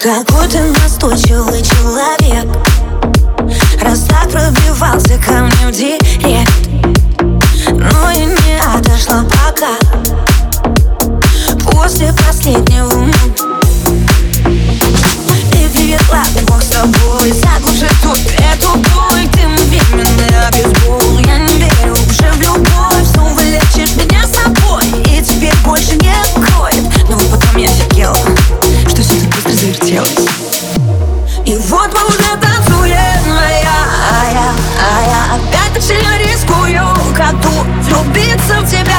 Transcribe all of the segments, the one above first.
Какой ты настойчивый человек. Раз так пробивался влюбиться в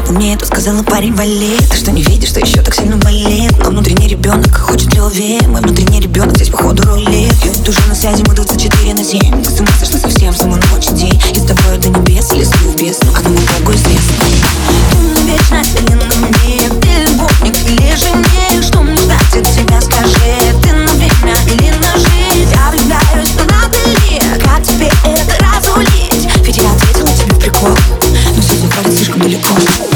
была по мне, то сказала парень вали Ты что не видишь, что еще так сильно болит? Но внутренний ребенок хочет любви. Мой внутренний ребенок здесь походу рулит. Я душу на связи, мы 24 на 7 Ты с ума сошла совсем, с ума ночь день И с тобой до небес, или лесу в бездну Одному Богу известно. Ты навечно сильно мне Ты любовник или жених? Что мне ждать от тебя, скажи? Ты на время или на жизнь? Я влюбляюсь, но надо ли? Как тебе это разулить? Ведь я ответила тебе прикол Но все заходит слишком далеко.